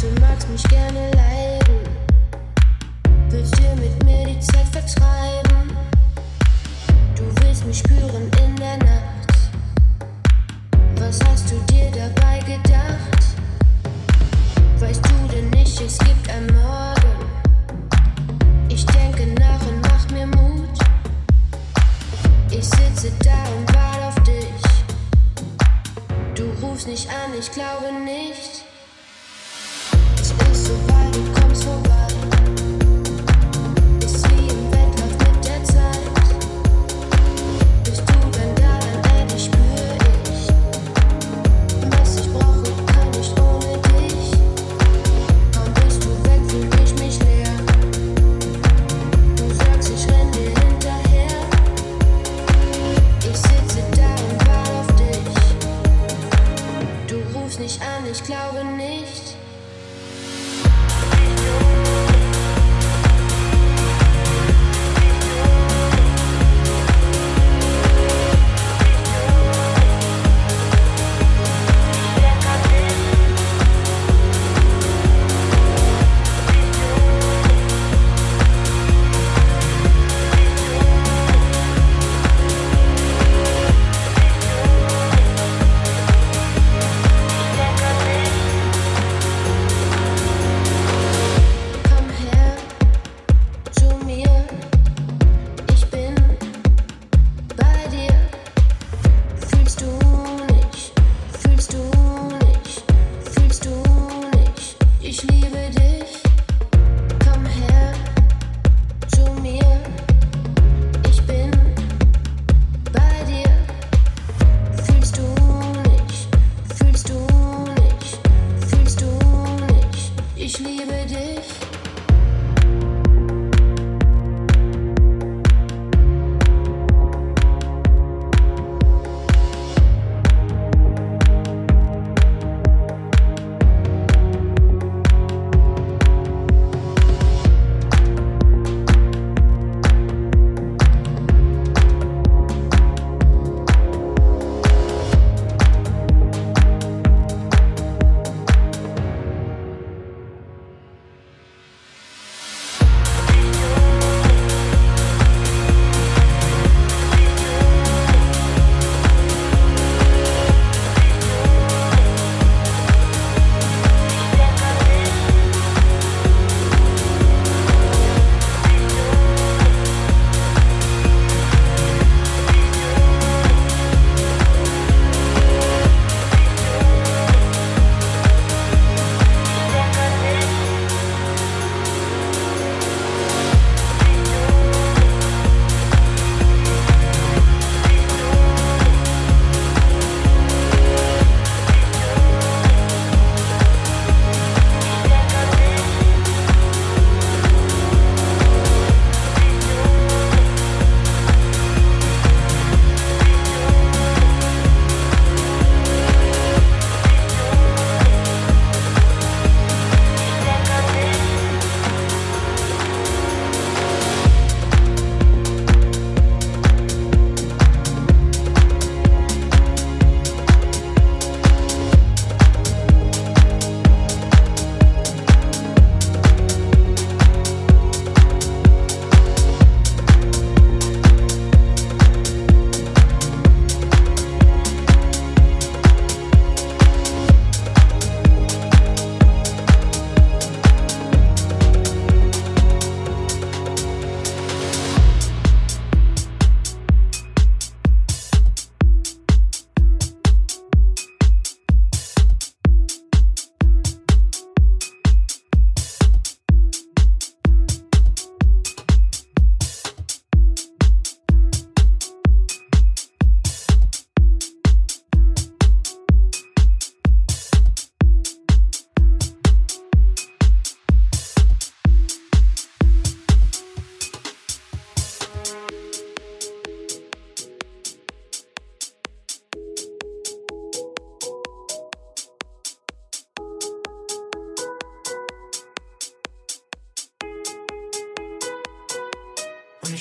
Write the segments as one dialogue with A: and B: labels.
A: du magst mich gerne leiden. Willst dir mit
B: mir die
A: Zeit vertreiben? Du willst mich spüren in der Nacht. Was hast du dir dabei gedacht? Weißt du denn nicht,
B: es gibt ein Morgen? Ich denke nach und mach mir Mut.
C: Ich sitze da und warte auf dich. Du rufst nicht an, ich
D: glaube nicht.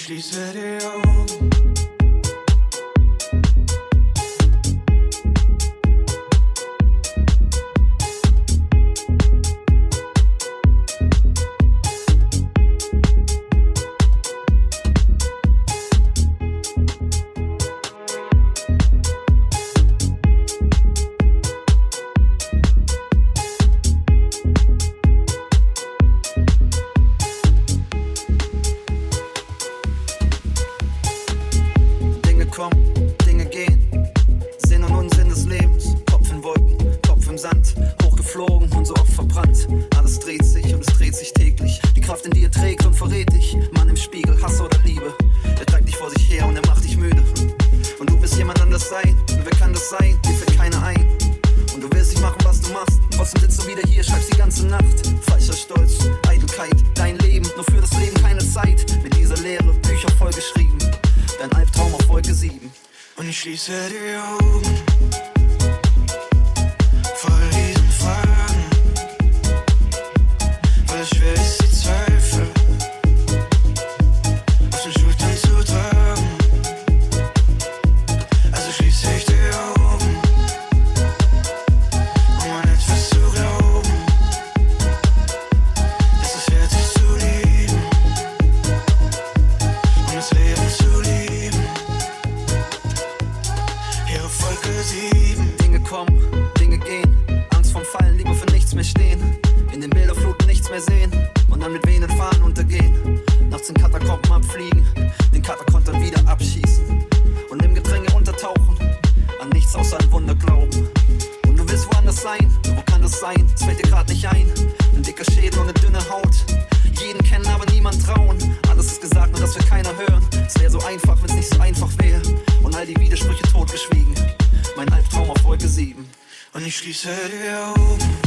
D: schließe die Nem que ser eu.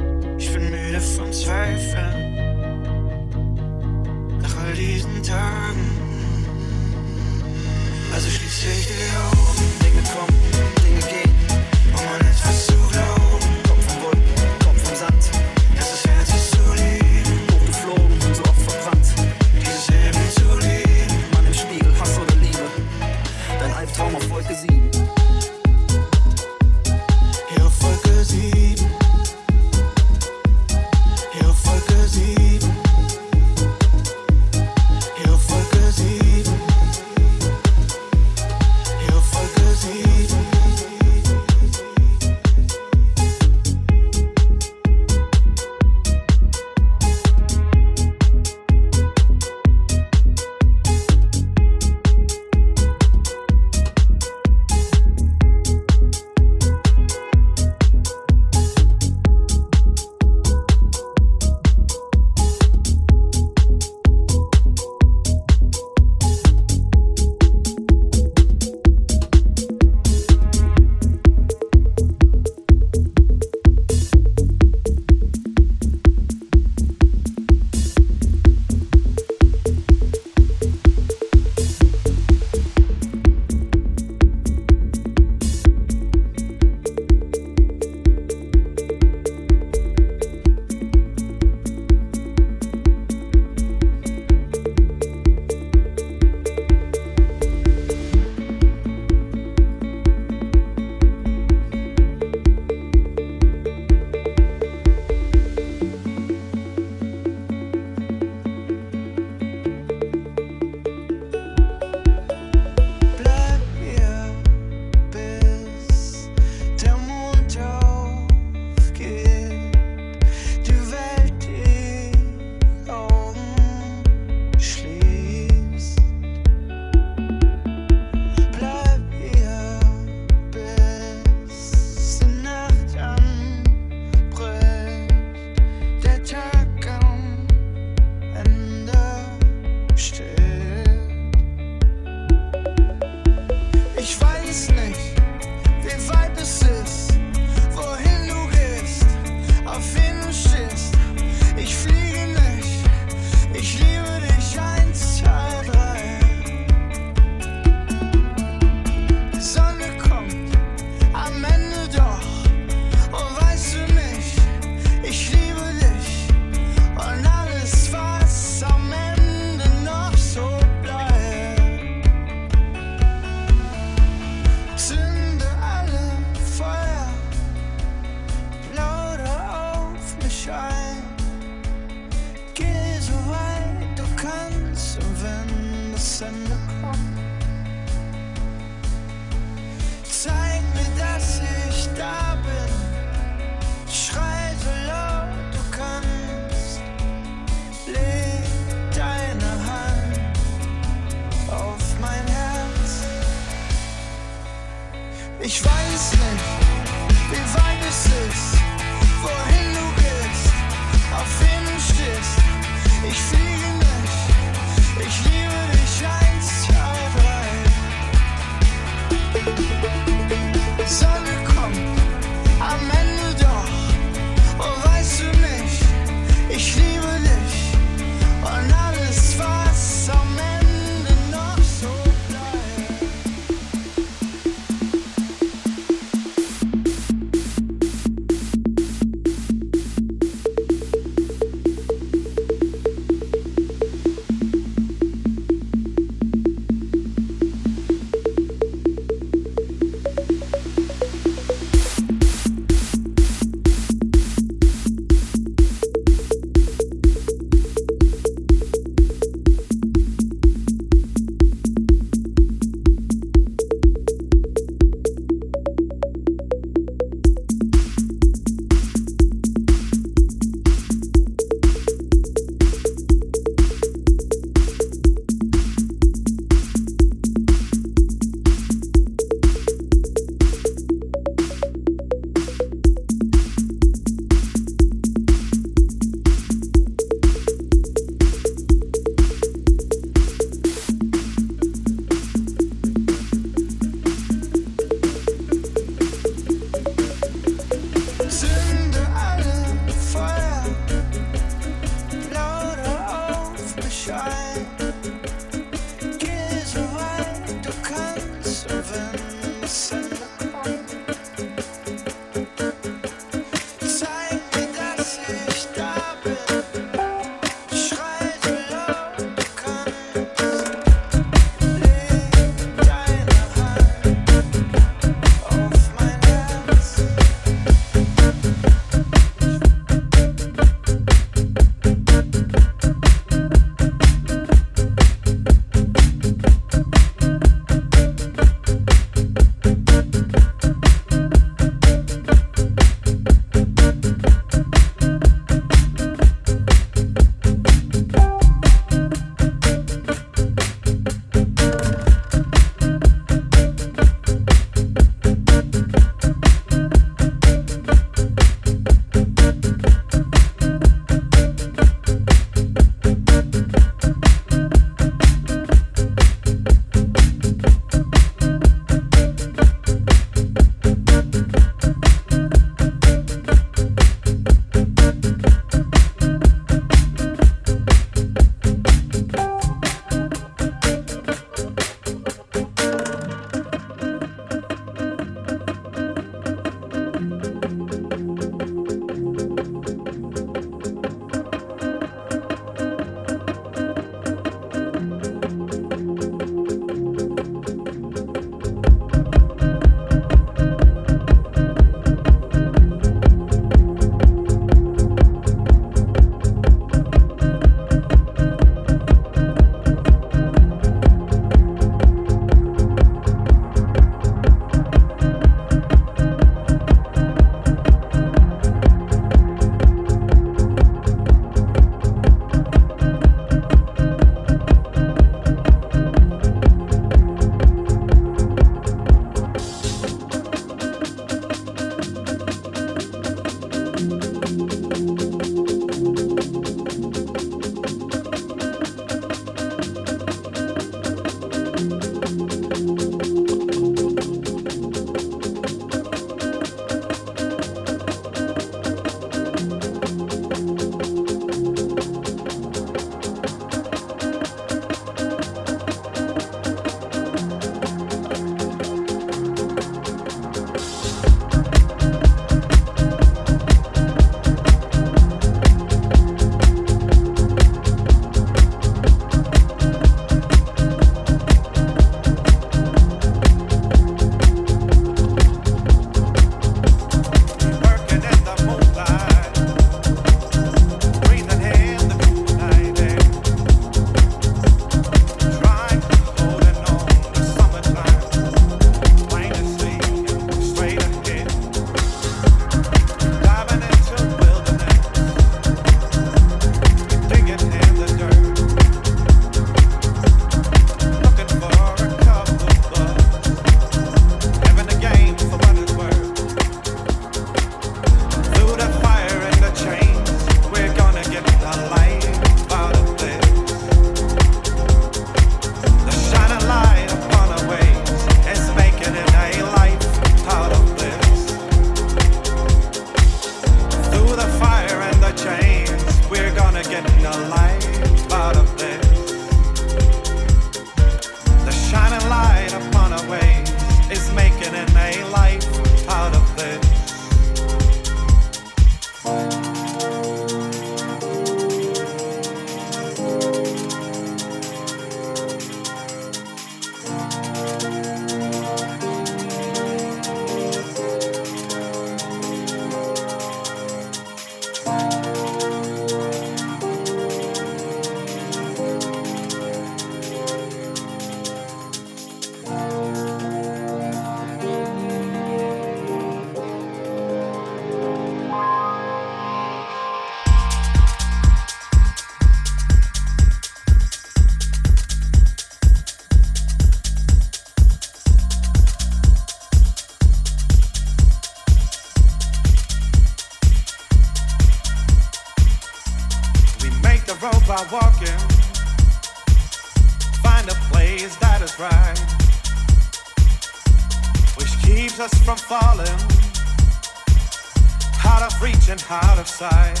D: of sight.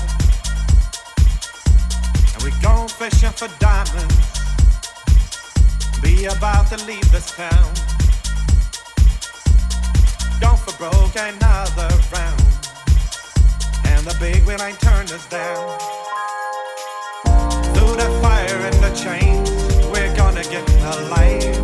D: And we go fishing for diamonds. Be about to leave this town. Gone for broke another round. And the big wheel ain't turned us down. Through the fire and the chains, we're gonna get alive.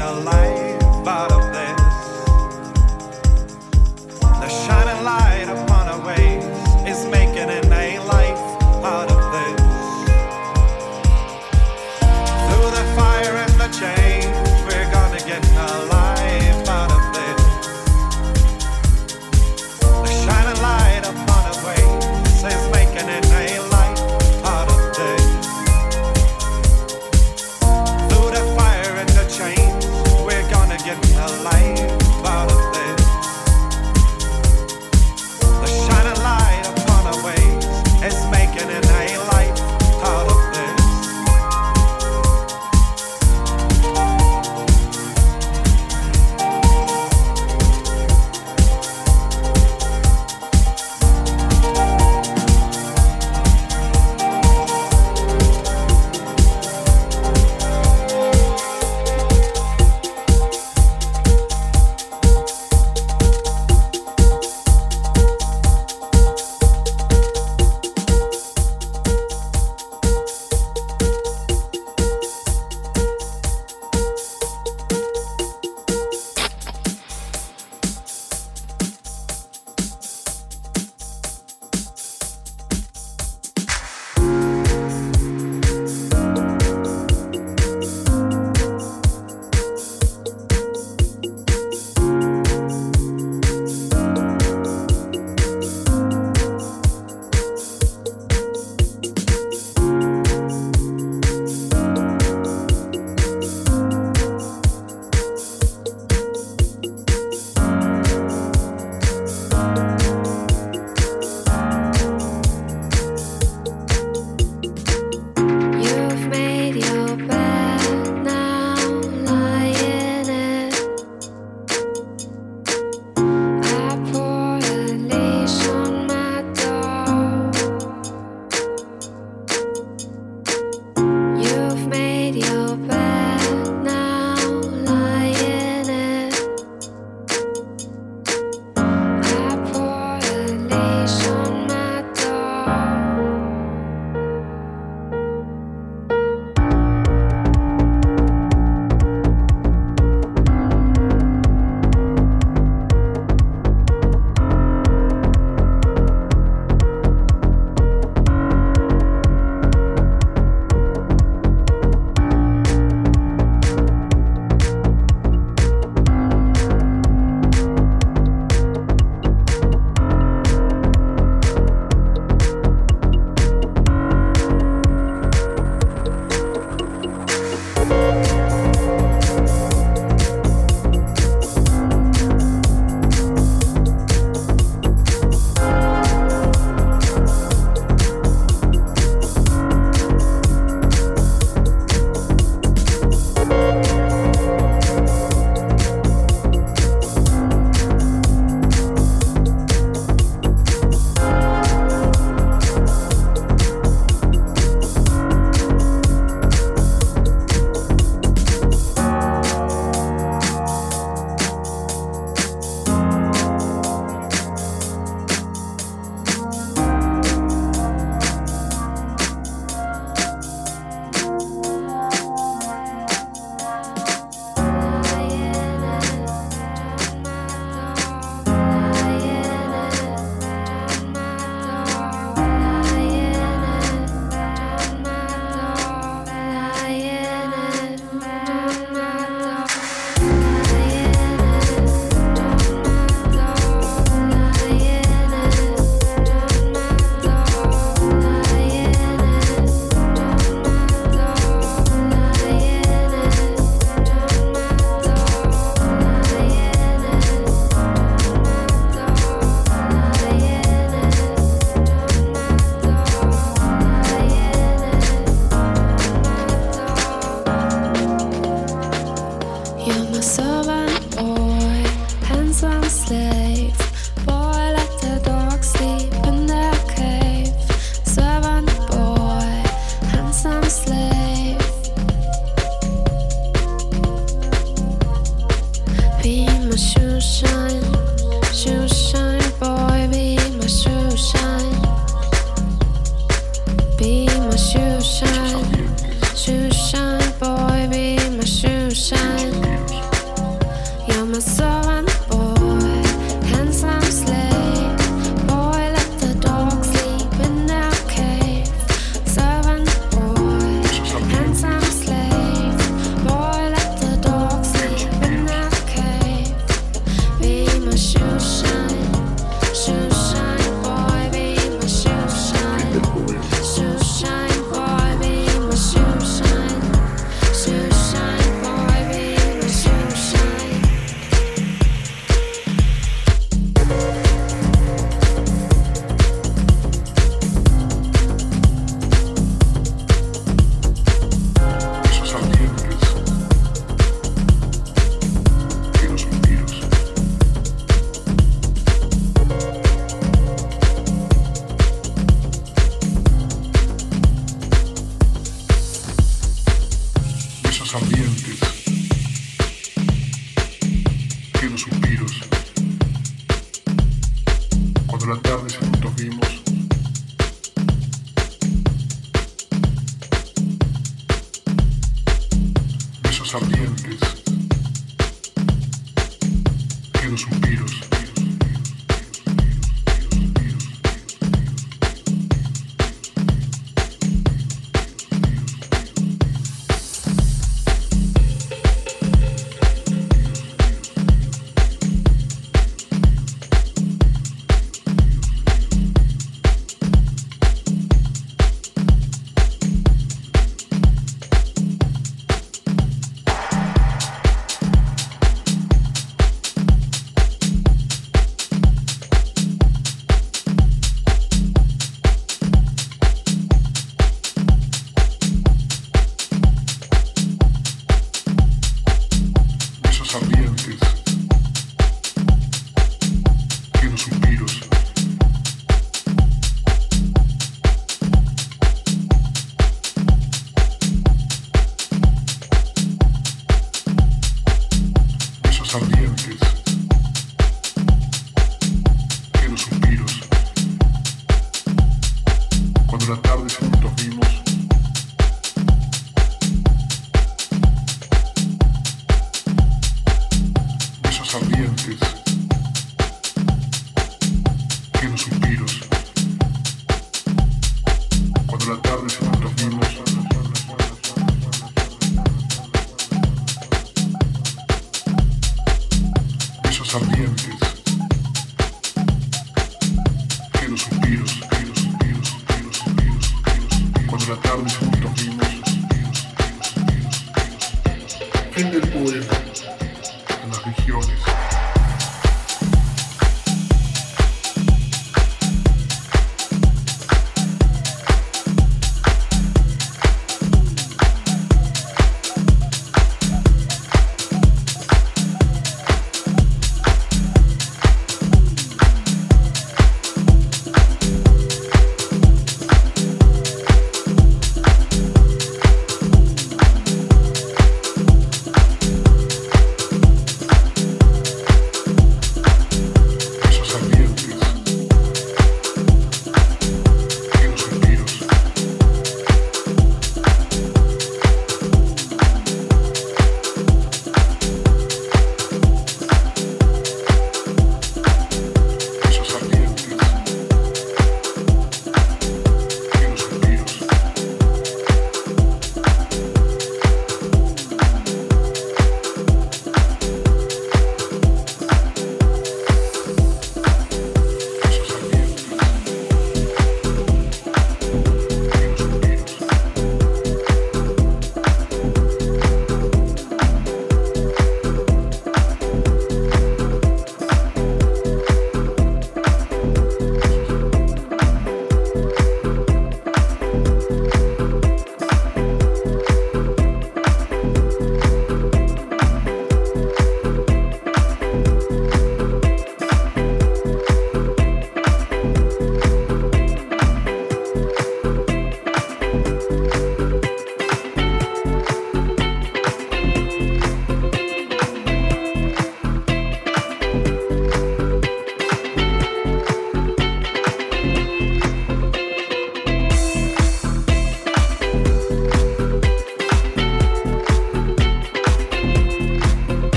D: a light.